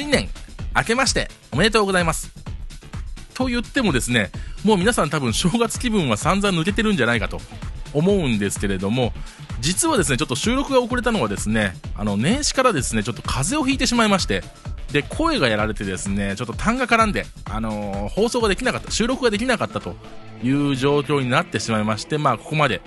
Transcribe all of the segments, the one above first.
新年明けましておめでとうございます。と言ってもですねもう皆さん多分正月気分は散々抜けてるんじゃないかと思うんですけれども実はですねちょっと収録が遅れたのはですねあの年始からですねちょっと風邪をひいてしまいましてで声がやられてですねちょっと痰が絡んで、あのー、放送ができなかった収録ができなかったという状況になってしまいましてまあここまで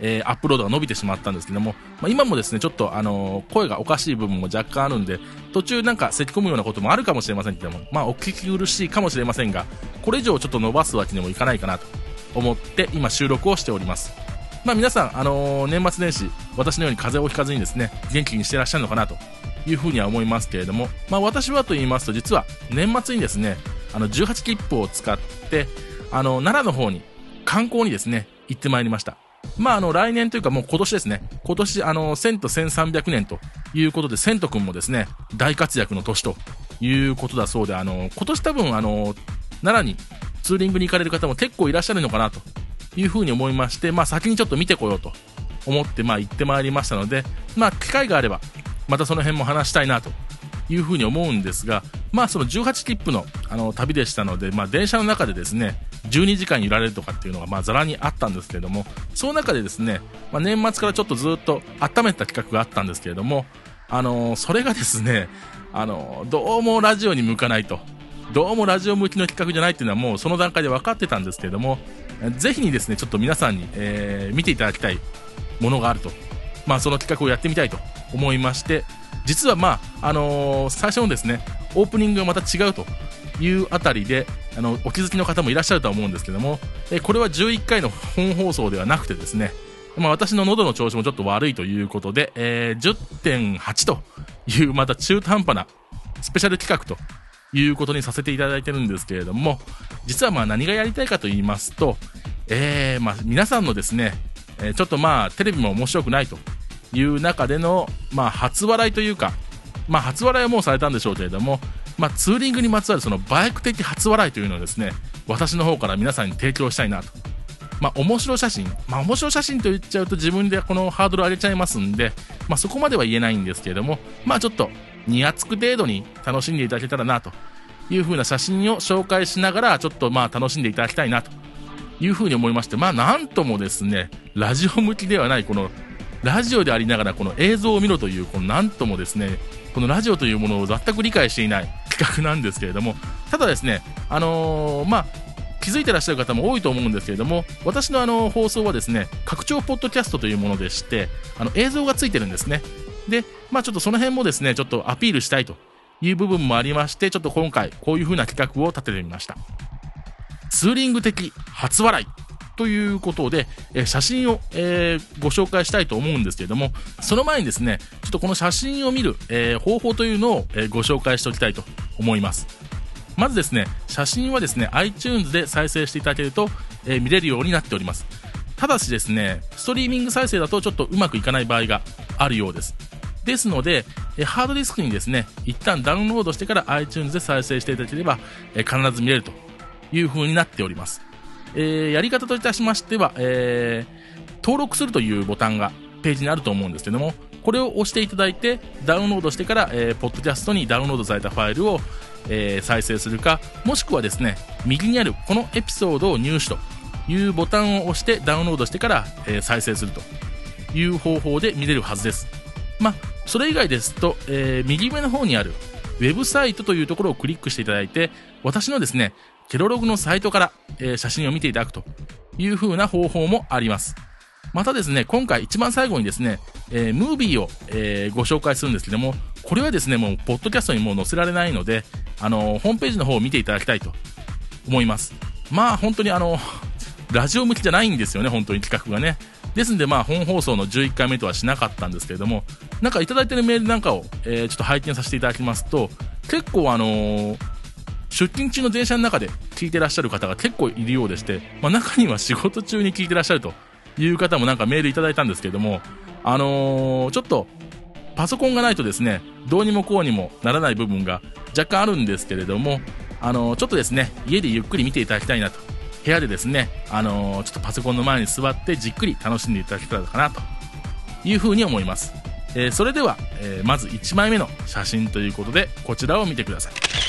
えー、アップロードが伸びてしまったんですけども、まあ、今もですね、ちょっとあのー、声がおかしい部分も若干あるんで、途中なんか咳き込むようなこともあるかもしれませんけども、まあ、お聞き苦しいかもしれませんが、これ以上ちょっと伸ばすわけにもいかないかなと思って今収録をしております。まあ、皆さん、あのー、年末年始、私のように風邪をひかずにですね、元気にしてらっしゃるのかなというふうには思いますけれども、まあ、私はと言いますと、実は年末にですね、あの、18切符を使って、あの、奈良の方に観光にですね、行ってまいりました。まあ、あの、来年というかもう今年ですね。今年、あの、1000と1300年ということで、千とくんもですね、大活躍の年ということだそうで、あの、今年多分、あの、奈良にツーリングに行かれる方も結構いらっしゃるのかなというふうに思いまして、まあ、先にちょっと見てこようと思って、まあ、行ってまいりましたので、まあ、機会があれば、またその辺も話したいなというふうに思うんですが、まあ、その18切符のあの旅でしたので、まあ、電車の中でですね、12時間揺られるとかっていうのがまざらにあったんですけれどもその中でですね、まあ、年末からちょっとずっと温めた企画があったんですけれども、あのー、それがですね、あのー、どうもラジオに向かないとどうもラジオ向きの企画じゃないっていうのはもうその段階で分かってたんですけれどもぜひにですねちょっと皆さんに、えー、見ていただきたいものがあると、まあ、その企画をやってみたいと思いまして実はまあ、あの最初のですねオープニングがまた違うというあたりであのお気づきの方もいらっしゃるとは思うんですけども、えこれは11回の本放送ではなくてですね、まあ、私の喉の調子もちょっと悪いということで、えー、10.8というまた中途半端なスペシャル企画ということにさせていただいてるんですけれども実はまあ何がやりたいかと言いますと、えー、まあ皆さんのですね、えちょっとまあテレビも面白くないという中での、まあ、初笑いというか、まあ、初笑いはもうされたんでしょうけれども、まあ、ツーリングにまつわるそのバイク的初笑いというのをですね、私の方から皆さんに提供したいなと。まあ、面白写真。まあ、面白写真と言っちゃうと自分でこのハードル上げちゃいますんで、まあ、そこまでは言えないんですけれども、まあ、ちょっと、にやつく程度に楽しんでいただけたらなという風な写真を紹介しながら、ちょっとまあ、楽しんでいただきたいなという風に思いまして、まあ、なんともですね、ラジオ向きではないこのラジオでありながらこの映像を見ろという、このなんともですね、このラジオというものを全く理解していない 企画なんですけれども、ただですね、あのー、まあ、気づいてらっしゃる方も多いと思うんですけれども、私のあの放送はですね、拡張ポッドキャストというものでして、あの映像がついてるんですね。で、まあちょっとその辺もですね、ちょっとアピールしたいという部分もありまして、ちょっと今回こういう風な企画を立ててみました。ツーリング的初笑いということで、え写真を、えー、ご紹介したいと思うんですけれども、その前にですね、ちょっとこの写真を見る、えー、方法というのを、えー、ご紹介しておきたいと思います。まずですね、写真はですね、iTunes で再生していただけると、え見れるようになっております。ただしですね、ストリーミング再生だとちょっとうまくいかない場合があるようです。ですので、えハードディスクにですね、一旦ダウンロードしてから iTunes で再生していただければ、え必ず見れるという風になっております。えー、やり方といたしましては、えー、登録するというボタンがページにあると思うんですけども、これを押していただいて、ダウンロードしてから、えー、ポッドキャストにダウンロードされたファイルを、えー、再生するか、もしくはですね、右にあるこのエピソードを入手というボタンを押してダウンロードしてから、えー、再生するという方法で見れるはずです。まあ、それ以外ですと、えー、右上の方にあるウェブサイトというところをクリックしていただいて、私のですね、ケロログのサイトから、えー、写真を見ていただくという風な方法もあります。またですね、今回一番最後にですね、えー、ムービーを、えー、ご紹介するんですけども、これはですね、もう、ポッドキャストにもう載せられないので、あのー、ホームページの方を見ていただきたいと思います。まあ、本当にあの、ラジオ向きじゃないんですよね、本当に企画がね。ですんで、まあ、本放送の11回目とはしなかったんですけれども、なんかいただいてるメールなんかを、えー、ちょっと拝見させていただきますと、結構あのー、出勤中の電車の中で聞いてらっしゃる方が結構いるようでして、まあ、中には仕事中に聞いてらっしゃるという方もなんかメールいただいたんですけども、あのー、ちょっとパソコンがないとですね、どうにもこうにもならない部分が若干あるんですけれども、あのー、ちょっとですね、家でゆっくり見ていただきたいなと。部屋でですね、あのー、ちょっとパソコンの前に座ってじっくり楽しんでいただけたらかなというふうに思います。え、それでは、え、まず1枚目の写真ということで、こちらを見てください。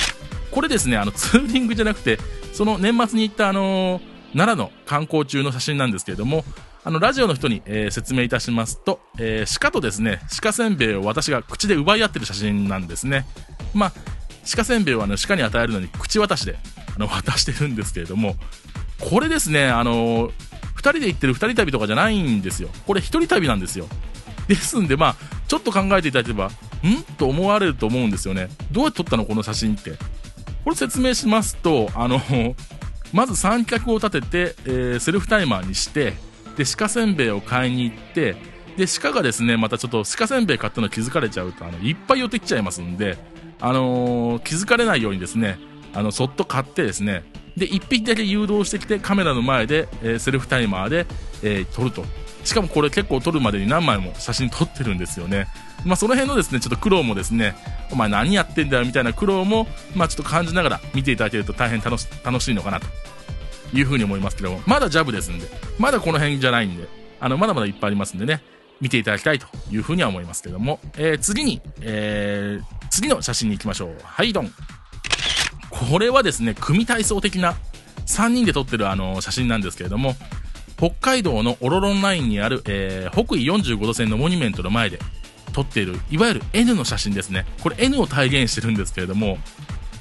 これですね、あの、ツーリングじゃなくて、その年末に行ったあの、奈良の観光中の写真なんですけれども、あの、ラジオの人に、えー、説明いたしますと、えー、鹿とですね、鹿せんべいを私が口で奪い合ってる写真なんですね。まあ、鹿せんべいをあの、鹿に与えるのに口渡しで、あの、渡してるんですけれども、これですね、あのー、二人で行ってる二人旅とかじゃないんですよ。これ一人旅なんですよ。ですんで、まあ、ちょっと考えていただければ、ん？と思われると思うんですよね。どうやって撮ったのこの写真って。これ説明しますと、あの、まず三脚を立てて、えー、セルフタイマーにして、で、鹿せんべいを買いに行って、で、鹿がですね、またちょっと鹿せんべい買ったの気づかれちゃうと、あの、いっぱい寄ってきちゃいますんで、あのー、気づかれないようにですね、あの、そっと買ってですね、で、1匹だけ誘導してきてカメラの前で、えー、セルフタイマーで、えー、撮ると。しかもこれ結構撮るまでに何枚も写真撮ってるんですよね。まあその辺のですね、ちょっと苦労もですね、お前何やってんだよみたいな苦労も、まあちょっと感じながら見ていただけると大変楽し楽しいのかなというふうに思いますけども、まだジャブですんで、まだこの辺じゃないんで、あの、まだまだいっぱいありますんでね、見ていただきたいというふうには思いますけども、えー、次に、えー、次の写真に行きましょう。はい、ドン。これはですね、組体操的な3人で撮ってるあの写真なんですけれども、北海道のオロロンラインにある、えー、北緯45度線のモニュメントの前で撮っている、いわゆる N の写真ですね。これ N を体現してるんですけれども、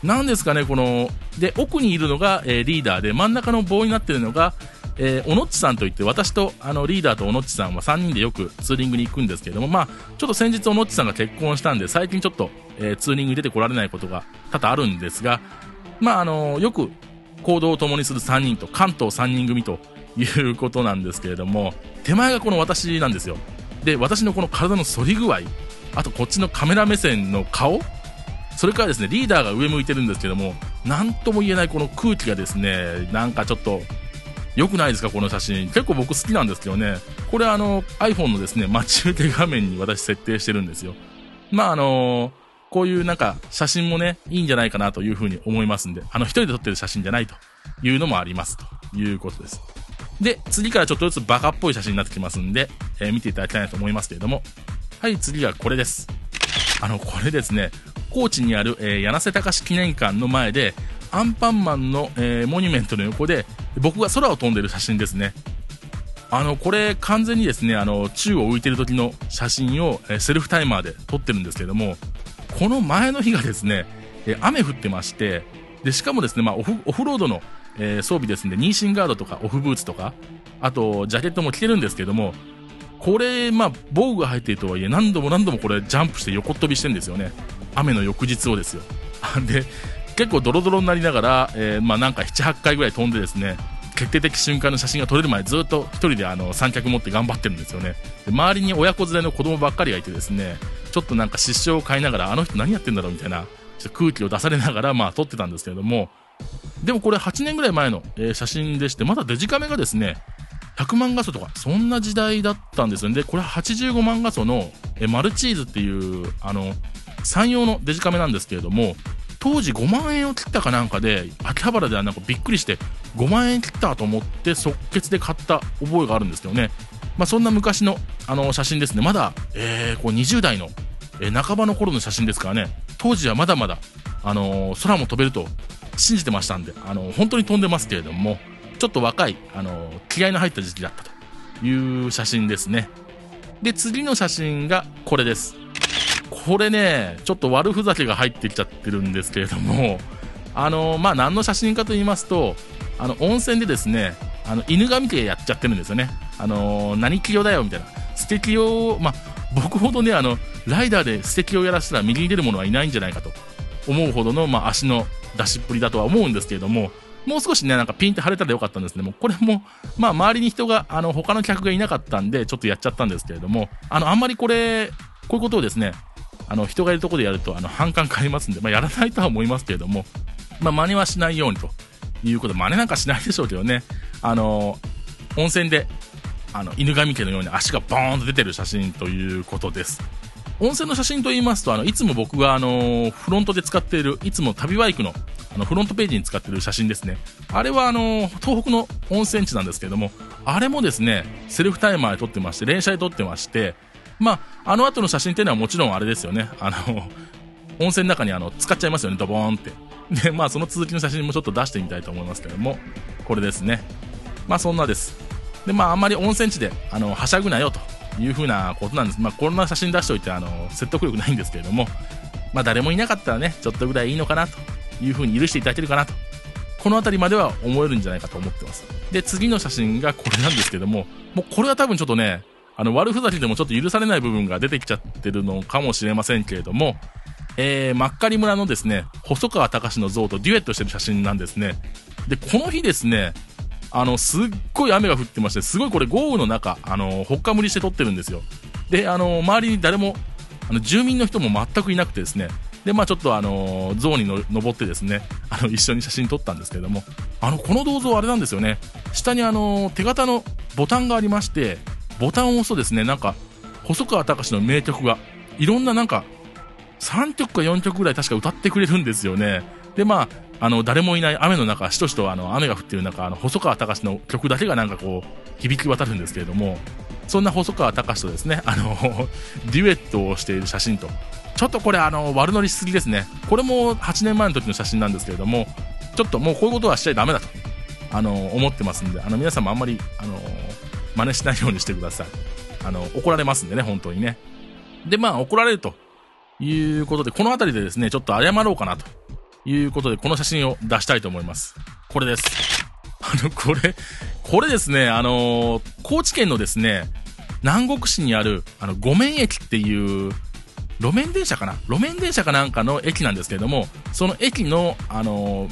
何ですかね、この、で、奥にいるのが、えー、リーダーで、真ん中の棒になってるのが、えー、おのっちさんといって、私と、あの、リーダーとおのっちさんは3人でよくツーリングに行くんですけれども、まあ、ちょっと先日おのっちさんが結婚したんで、最近ちょっと、えー、ツーリングに出てこられないことが多々あるんですが、まあ、あのよく行動を共にする3人と、関東3人組ということなんですけれども、手前がこの私なんですよ。で、私のこの体の反り具合、あとこっちのカメラ目線の顔、それからですね、リーダーが上向いてるんですけども、なんとも言えないこの空気がですね、なんかちょっと、良くないですか、この写真。結構僕好きなんですけどね。これあの、iPhone のですね、待ち受け画面に私設定してるんですよ。まああのーこういうなんか写真もね、いいんじゃないかなというふうに思いますんで、あの一人で撮ってる写真じゃないというのもありますということです。で、次からちょっとずつバカっぽい写真になってきますんで、えー、見ていただきたいなと思いますけれども、はい、次はこれです。あの、これですね、高知にある、えー、柳瀬隆記念館の前で、アンパンマンの、えー、モニュメントの横で、僕が空を飛んでる写真ですね。あの、これ完全にですね、あの、宙を浮いてる時の写真を、えー、セルフタイマーで撮ってるんですけれども、この前の日がですね、え雨降ってまして、で、しかもですね、まあオフ、オフロードの、えー、装備ですんで、ニーシンガードとかオフブーツとか、あと、ジャケットも着てるんですけども、これ、まあ、防具が入っているとはいえ、何度も何度もこれ、ジャンプして横飛びしてるんですよね。雨の翌日をですよ。で、結構ドロドロになりながら、えー、まあ、なんか7、8回ぐらい飛んでですね、決定的瞬間の写真が撮れるまでずっと一人であの三脚持って頑張ってるんですよね。で周りに親子連れの子供ばっかりがいてですね、ちょっとなんか失笑を買いながら、あの人何やってんだろうみたいな、ちょっと空気を出されながら、まあ撮ってたんですけれども、でもこれ8年ぐらい前の、え、写真でして、まだデジカメがですね、100万画素とか、そんな時代だったんですよね。で、これ85万画素の、えマルチーズっていう、あの、山陽のデジカメなんですけれども、当時5万円を切ったかなんかで、秋葉原ではなんかびっくりして、5万円切ったと思って即決で買った覚えがあるんですけどね。まあ、そんな昔の、あの、写真ですね。まだ、えー、こう20代の、えー、半ばの頃の写真ですからね。当時はまだまだ、あのー、空も飛べると信じてましたんで、あの、本当に飛んでますけれども、ちょっと若い、あの気合の入った時期だったという写真ですね。で、次の写真がこれです。これね、ちょっと悪ふざけが入ってきちゃってるんですけれども、あの、まあ、何の写真かと言いますと、あの、温泉でですね、あの、犬神系やっちゃってるんですよね。あの、何器用だよ、みたいな。素敵を、まあ、僕ほどね、あの、ライダーで素敵をやらせたら右に出る者はいないんじゃないかと思うほどの、まあ、足の出しっぷりだとは思うんですけれども、もう少しね、なんかピンって晴れたらよかったんですね。もうこれも、まあ、周りに人が、あの、他の客がいなかったんで、ちょっとやっちゃったんですけれども、あの、あんまりこれ、こういうことをですね、あの、人がいるところでやると、あの、反感買いますんで、まあ、やらないとは思いますけれども、まあ、真似はしないようにということ、真似なんかしないでしょうけどね、あの、温泉で、あの、犬神家のように足がボーンと出てる写真ということです。温泉の写真と言いますと、あの、いつも僕があの、フロントで使っている、いつも旅バイクの、あの、フロントページに使っている写真ですね。あれはあの、東北の温泉地なんですけども、あれもですね、セルフタイマーで撮ってまして、連写で撮ってまして、まあ、あの後の写真っていうのはもちろんあれですよね。あの、温泉の中にあの、使っちゃいますよね、ドボーンって。で、まあ、その続きの写真もちょっと出してみたいと思いますけども、これですね。まあ、そんなです。で、まあ、あんまり温泉地で、あの、はしゃぐなよというふうなことなんです。まあ、こんな写真出しておいて、あの、説得力ないんですけれども、まあ、誰もいなかったらね、ちょっとぐらいいいのかなというふうに許していただけるかなと。この辺りまでは思えるんじゃないかと思ってます。で、次の写真がこれなんですけども、もうこれは多分ちょっとね、あの、悪ふざけでもちょっと許されない部分が出てきちゃってるのかもしれませんけれども、えー、真っ狩村のですね、細川隆の像とデュエットしてる写真なんですね。で、この日ですね、あの、すっごい雨が降ってまして、すごいこれ豪雨の中、あの、ほっかむりして撮ってるんですよ。で、あの、周りに誰も、あの、住民の人も全くいなくてですね、で、まあちょっとあの、像にの登ってですね、あの、一緒に写真撮ったんですけども、あの、この銅像あれなんですよね。下にあの、手形のボタンがありまして、ボタンを押すとですね、なんか、細川隆の名曲が、いろんななんか、3曲か4曲ぐらい確か歌ってくれるんですよね。で、まあ、あの、誰もいない雨の中、しとしとあの、雨が降ってる中、あの、細川隆の曲だけがなんかこう、響き渡るんですけれども、そんな細川隆とですね、あの、デュエットをしている写真と。ちょっとこれあの、悪乗りしすぎですね。これも8年前の時の写真なんですけれども、ちょっともうこういうことはしちゃダメだと、あの、思ってますんで、あの、皆さんもあんまり、あの、真似しないようにしてください。あの、怒られますんでね、本当にね。で、まあ、怒られるということで、この辺りでですね、ちょっと謝ろうかなということで、この写真を出したいと思います。これです。あの、これ、これですね、あの高知県のですね、南国市にある、あの、五面駅っていう、路面電車かな？路面電車かなんかの駅なんですけれども、その駅の、あの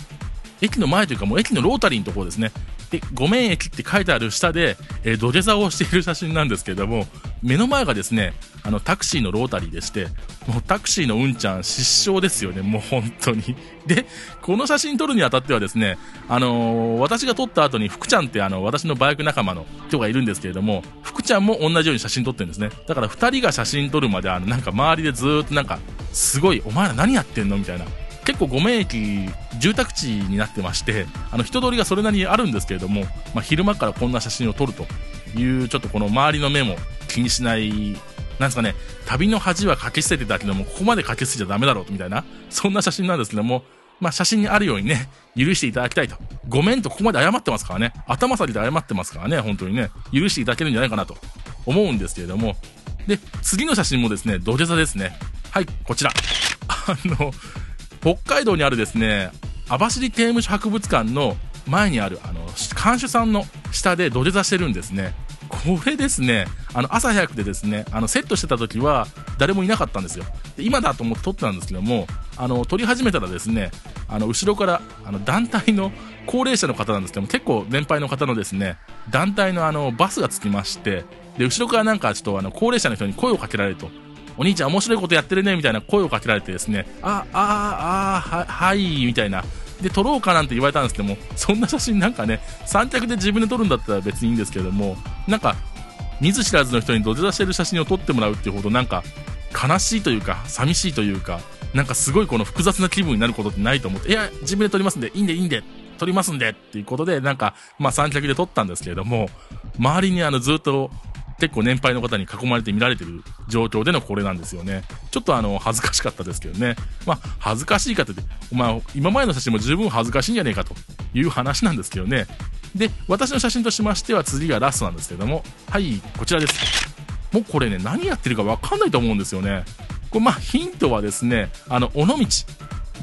駅の前というかもう駅のロータリーのところですね。で、ごめん駅って書いてある下で、えー、土下座をしている写真なんですけれども、目の前がですね、あの、タクシーのロータリーでして、もうタクシーのうんちゃん失笑ですよね、もう本当に。で、この写真撮るにあたってはですね、あのー、私が撮った後に福ちゃんってあの、私のバイク仲間の人がいるんですけれども、福ちゃんも同じように写真撮ってるんですね。だから二人が写真撮るまで、あの、なんか周りでずっとなんか、すごい、お前ら何やってんの？みたいな。結構五面駅住宅地になってましてあの人通りがそれなりにあるんですけれども、まあ、昼間からこんな写真を撮るというちょっとこの周りの目も気にしないなんですかね旅の恥はかけ捨ててたけどもここまでかけ捨てちゃダメだろうみたいなそんな写真なんですけどもまあ、写真にあるようにね、許していただきたいと。ごめんとここまで謝ってますからね。頭下げて謝ってますからね、本当にね。許していただけるんじゃないかなと思うんですけれども。で、次の写真もですね、土下座ですね。はい、こちら。あの、北海道にあるですね、網走刑務所博物館の前にある、あの、看守さんの下で土下座してるんですね。これですね、あの、朝早くてですね、あの、セットしてた時は誰もいなかったんですよ。で今だと思って撮ってたんですけども、あの、撮り始めたらですね、あの、後ろから、あの、団体の高齢者の方なんですけども、結構年配の方のですね、団体のあの、バスがつきまして、で、後ろからなんかちょっとあの、高齢者の人に声をかけられると。お兄ちゃん面白いことやってるねみたいな声をかけられてですね、あ、あ、あ、は、はい、みたいな。で、撮ろうかなんて言われたんですけども、そんな写真なんかね、三脚で自分で撮るんだったら別にいいんですけども、なんか、見ず知らずの人に土下座してる写真を撮ってもらうっていうほどなんか、悲しいというか、寂しいというか、なんかすごいこの複雑な気分になることってないと思って、いや、自分で撮りますんで、いいんで、いいんで、撮りますんで、っていうことで、なんか、まあ三脚で撮ったんですけれども、周りにあのずっと結構年配の方に囲まれて見られてる状況でのこれなんですよね。ちょっとあの、恥ずかしかったですけどね。まあ、恥ずかしいかって、お前、今までの写真も十分恥ずかしいんじゃねえかという話なんですけどね。で、私の写真としましては次がラストなんですけども、はい、こちらです。もうこれね、何やってるかわかんないと思うんですよね。これまあ、ヒントはですね、あの、尾道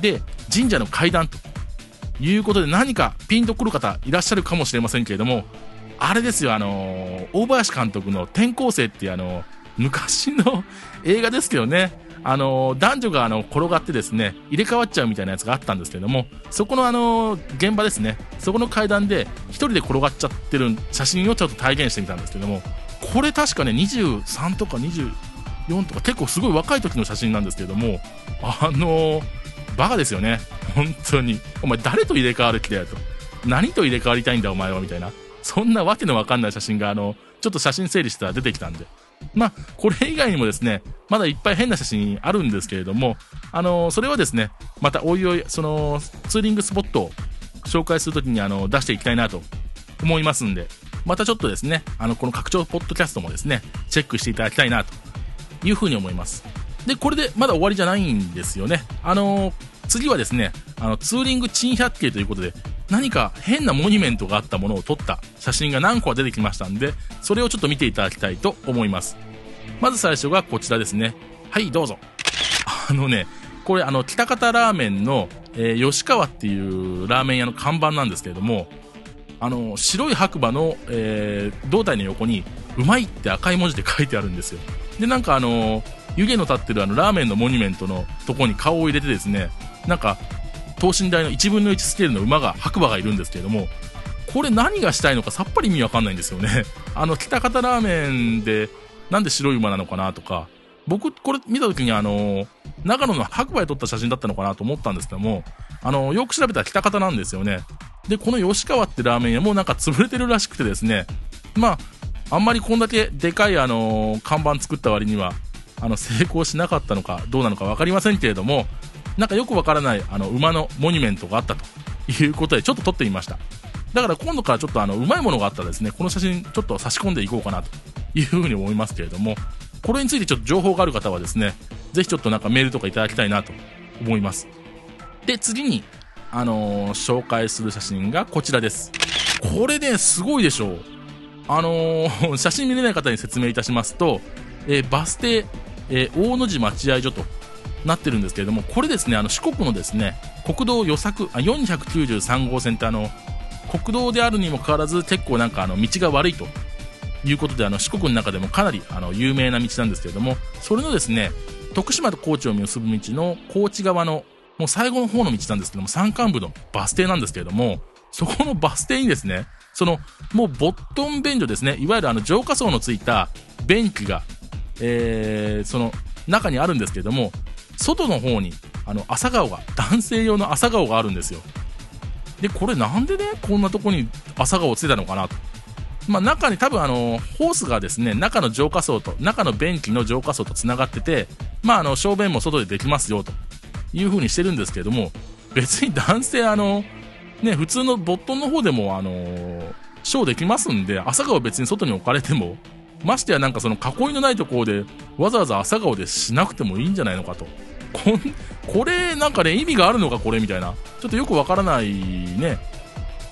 で神社の階段ということで何かピンとくる方いらっしゃるかもしれませんけれども、あれですよ、あの大林監督の転校生っていうあの昔の 映画ですけどね、あの男女があの転がってですね、入れ替わっちゃうみたいなやつがあったんですけども、そこのあの現場ですね、そこの階段で1人で転がっちゃってる写真をちょっと体現してみたんですけども、これ確かね、23とか24とか結構すごい若い時の写真なんですけども、あのバカですよね。本当に。お前誰と入れ替わる気だよと。何と入れ替わりたいんだお前はみたいな。そんなわけのわかんない写真が、あの、ちょっと写真整理したら出てきたんで。まあ、これ以外にもですね、まだいっぱい変な写真あるんですけれども、あの、それはですね、またおいおい、その、ツーリングスポットを紹介するときに、あの、出していきたいなと思いますんで、またちょっとですね、あの、この拡張ポッドキャストもですね、チェックしていただきたいなというふうに思います。で、これでまだ終わりじゃないんですよね。あの、次はですね、あの、ツーリング珍百景ということで、何か変なモニュメントがあったものを撮った写真が何個か出てきましたんで、それをちょっと見ていただきたいと思います。まず最初がこちらですね。はい、どうぞ。あのね、これあの、北方ラーメンの、えー、吉川っていうラーメン屋の看板なんですけれども、あの、白い白馬の、えー、胴体の横に、うまいって赤い文字で書いてあるんですよ。で、なんかあの、湯気の立ってるあの、ラーメンのモニュメントのとこに顔を入れてですね、なんか、等身大の1分の1スケールの馬が、白馬がいるんですけれども、これ何がしたいのかさっぱり意味わかんないんですよね。あの、北方ラーメンで、なんで白い馬なのかなとか、僕、これ見た時にあの、長野の白馬で撮った写真だったのかなと思ったんですけども、あの、よく調べたら北方なんですよね。で、この吉川ってラーメン屋もなんか潰れてるらしくてですね、まあ、あんまりこんだけでかいあの、看板作った割には、あの、成功しなかったのか、どうなのか分かりませんけれども、なんかよくわからない、あの、馬のモニュメントがあったということで、ちょっと撮ってみました。だから今度からちょっとあの、うまいものがあったらですね、この写真ちょっと差し込んでいこうかなというふうに思いますけれども、これについてちょっと情報がある方はですね、ぜひちょっとなんかメールとかいただきたいなと思います。で、次に、あのー、紹介する写真がこちらです。これね、すごいでしょう。あのー、写真見れない方に説明いたしますと、えー、バス停、え大野寺待合所となってるんですけれども、これですね、あの四国のですね、国道予策、あ493号線ってあの、国道であるにもかかわらず結構なんかあの道が悪いということであの四国の中でもかなりあの有名な道なんですけれども、それのですね、徳島と高知を結ぶ道の高知側のもう最後の方の道なんですけども、山間部のバス停なんですけれども、そこのバス停にですね、その、もうボットン便所ですね、いわゆるあの浄化層のついた便器が、えー、その中にあるんですけれども、外の方に、あの、朝顔が、男性用の朝顔があるんですよ。で、これなんでね、こんなとこに朝顔をついたのかなと。まあ、中に多分あの、ホースがですね、中の浄化層と、中の便器の浄化層と繋がってて、まあ、あの、小便も外でできますよ、という風にしてるんですけれども、別に男性あの、ね、普通のボットンの方でもあの、ショーできますんで、朝顔別に外に置かれても、ましてやなんかその囲いのないところで、わざわざ朝顔でしなくてもいいんじゃないのかと。こん、これなんかね、意味があるのかこれみたいな。ちょっとよくわからないね。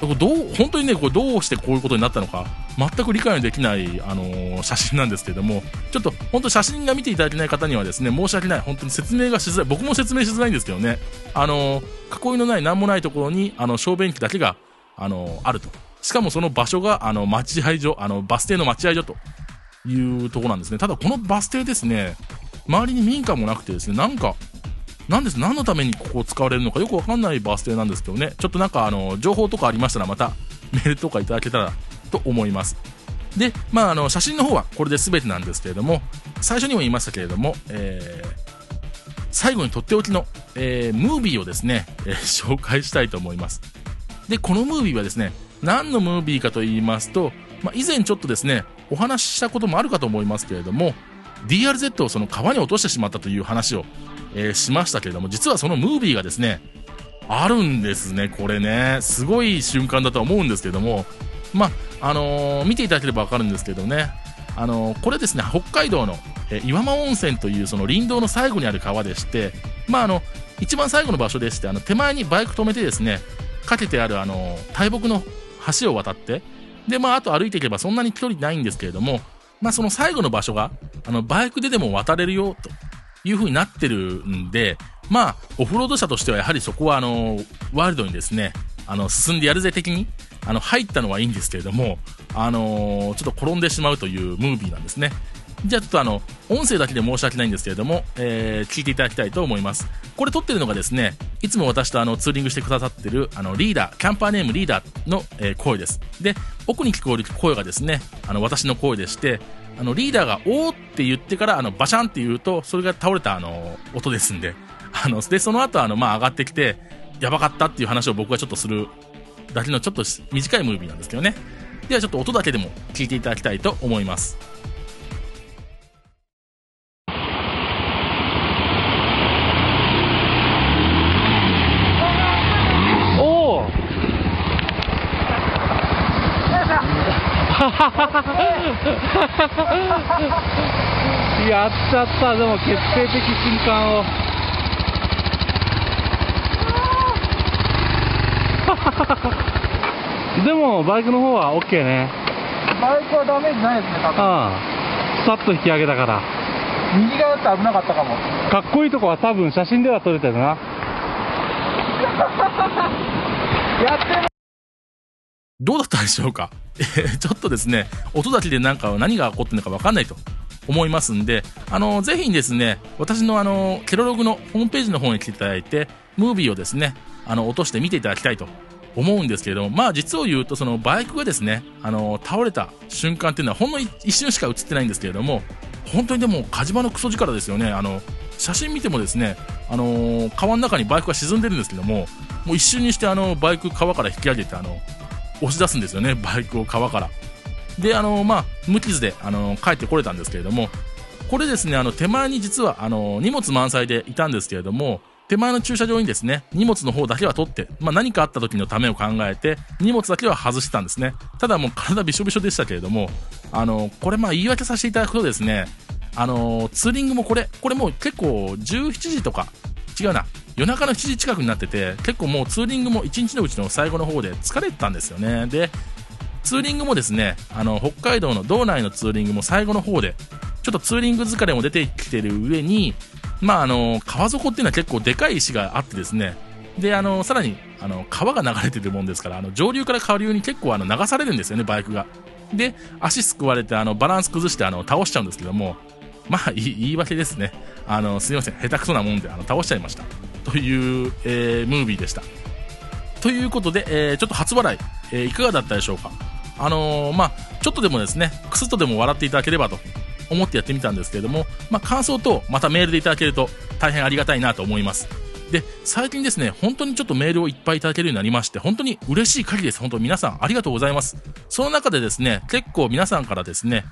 どう、本当にね、これどうしてこういうことになったのか、全く理解できない、あのー、写真なんですけども、ちょっと本当写真が見ていただけない方にはですね、申し訳ない。本当に説明がしづらい。僕も説明しづらいんですけどね。あのー、囲いのない何もないところに、あの、小便器だけが、あのー、あると。しかもその場所が、あの、待合所、あの、バス停の待合所というところなんですね。ただこのバス停ですね、周りに民家もなくてですね、なんか、なんです、何のためにここを使われるのかよくわかんないバース停なんですけどね、ちょっとなんかあの、情報とかありましたらまたメールとかいただけたらと思います。で、まああの、写真の方はこれで全てなんですけれども、最初にも言いましたけれども、えー、最後にとっておきの、えー、ムービーをですね、えー、紹介したいと思います。で、このムービーはですね、何のムービーかと言いますと、まあ、以前ちょっとですね、お話ししたこともあるかと思いますけれども、DRZ をその川に落としてしまったという話をえー、しましたけれども、実はそのムービーがですね、あるんですね、これね。すごい瞬間だとは思うんですけども、まあ、のー、見ていただければわかるんですけどね、あのー、これですね、北海道の、え岩間温泉というその林道の最後にある川でして、まあ、あの、一番最後の場所でして、あの、手前にバイク止めてですね、かけてあるあの、大木の橋を渡って、で、まあ、あと歩いていけばそんなに距離ないんですけれども、まあ、その最後の場所が、あの、バイクででも渡れるよ、という風になってるんで、まあ、オフロード車としてはやはりそこはあの、ワールドにですね、あの、進んでやるぜ的に、あの、入ったのはいいんですけれども、あのー、ちょっと転んでしまうというムービーなんですね。じゃあちょっとあの、音声だけで申し訳ないんですけれども、えー、聞いていただきたいと思います。これ撮ってるのがですね、いつも私とあの、ツーリングしてくださってる、あの、リーダー、キャンパーネームリーダーの、えー、声です。で、奥に聞こえる声がですね、あの、私の声でして、あの、リーダーが、おーって言ってから、あの、バシャンって言うと、それが倒れた、あの、音ですんで、あの、で、その後、あの、まあ、上がってきて、やばかったっていう話を僕はちょっとするだけのちょっと短いムービーなんですけどね。ではちょっと音だけでも聞いていただきたいと思います。っちゃったでも決定的瞬間を。でもバイクの方は OK ね。バイクはダメージないですね、多うん分。さっと引き上げたから。右側だって危なかったかも。かっこいいとこは多分写真では撮れてるな。やってる。どうだったでしょうか？え ーちょっとですね、音だけでなんか何が起こってるのかわかんないと思いますんで、あの、ぜひですね、私のあの、ケロログのホームページの方に来ていただいて、ムービーをですね、あの、落として見ていただきたいと思うんですけれども、まあ実を言うと、そのバイクがですね、あの、倒れた瞬間っていうのはほんの一瞬しか映ってないんですけれども、本当にでも火事場のクソ力ですよね。あの、写真見てもですね、あのー川の中にバイクが沈んでるんですけども、もう一瞬にしてあの、バイク川から引き上げて、あの、押し出すんですよね、バイクを川から。で、あの、まあ、無傷で、あの、帰ってこれたんですけれども、これですね、あの、手前に実は、あの、荷物満載でいたんですけれども、手前の駐車場にですね、荷物の方だけは取って、まあ、何かあった時のためを考えて、荷物だけは外してたんですね。ただもう体びしょびしょでしたけれども、あの、これまあ言い訳させていただくとですね、あの、ツーリングもこれ、これもう結構17時とか、違うな、夜中の7時近くになってて、結構もうツーリングも1日のうちの最後の方で疲れてたんですよね。で、ツーリングもですね、あの、北海道の道内のツーリングも最後の方で、ちょっとツーリング疲れも出てきてる上に、まあ、あの、川底っていうのは結構でかい石があってですね、で、あの、さらに、あの、川が流れてるもんですから、あの、上流から下流に結構あの、流されるんですよね、バイクが。で、足すくわれて、あの、バランス崩して、あの、倒しちゃうんですけども、まあ、言い訳ですね。あの、すいません。下手くそなもんで、あの、倒しちゃいました。という、えー、ムービーでした。ということで、えー、ちょっと初笑い、えーいかがだったでしょうか？あのーまあ、ちょっとでもですね、くすっとでも笑っていただければと思ってやってみたんですけれども、まあ、感想等、またメールでいただけると大変ありがたいなと思います。で、最近ですね、本当にちょっとメールをいっぱいいただけるようになりまして、本当に嬉しい限りです。本当皆さんありがとうございます。その中でですね、結構皆さんからですね、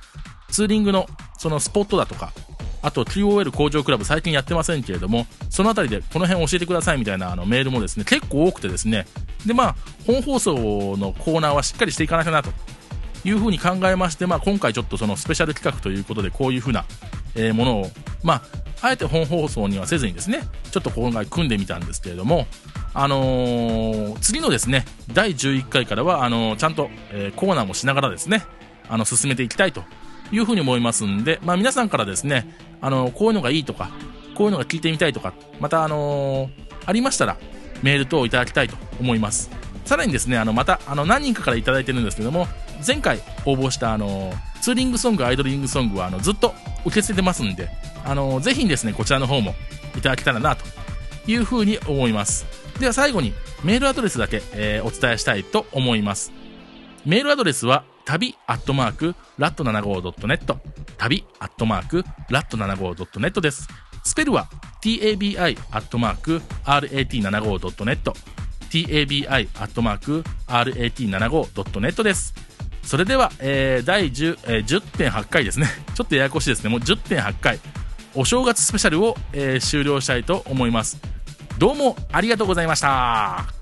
ツーリングのそのスポットだとか、あと QOL 工場クラブ最近やってませんけれども、そのあたりでこの辺教えてくださいみたいなあのメールもですね、結構多くてですね、でまあ、本放送のコーナーはしっかりしていかなきゃなと。いうふうに考えまして、まあ今回ちょっとそのスペシャル企画ということでこういうふうな、えーものを、まあ、あえて本放送にはせずにですね、ちょっと今回組んでみたんですけれども、あのー次のですね、第11回からは、あのーちゃんと、えコーナーもしながらですね、あの、進めていきたいというふうに思いますんで、まあ皆さんからですね、あのこういうのがいいとか、こういうのが聞いてみたいとか、またあのありましたら、メール等をいただきたいと思います。さらにですね、あの、また、あの、何人かからいただいてるんですけども、前回応募した、あの、ツーリングソング、アイドリングソングは、あの、ずっと受け付けてますんで、あの、ぜひですね、こちらの方もいただけたらな、というふうに思います。では最後に、メールアドレスだけ、えーお伝えしたいと思います。メールアドレスは、旅アットマーク、ラット 75.net、旅アットマーク、ラット 75.net です。スペルは、tabi アットマーク、rat75.net、tabi アットマーク、rat75.net です。それでは、えー第10、えー10.8回ですね。ちょっとややこしいですね。もう10.8回。お正月スペシャルを、えー終了したいと思います。どうもありがとうございました。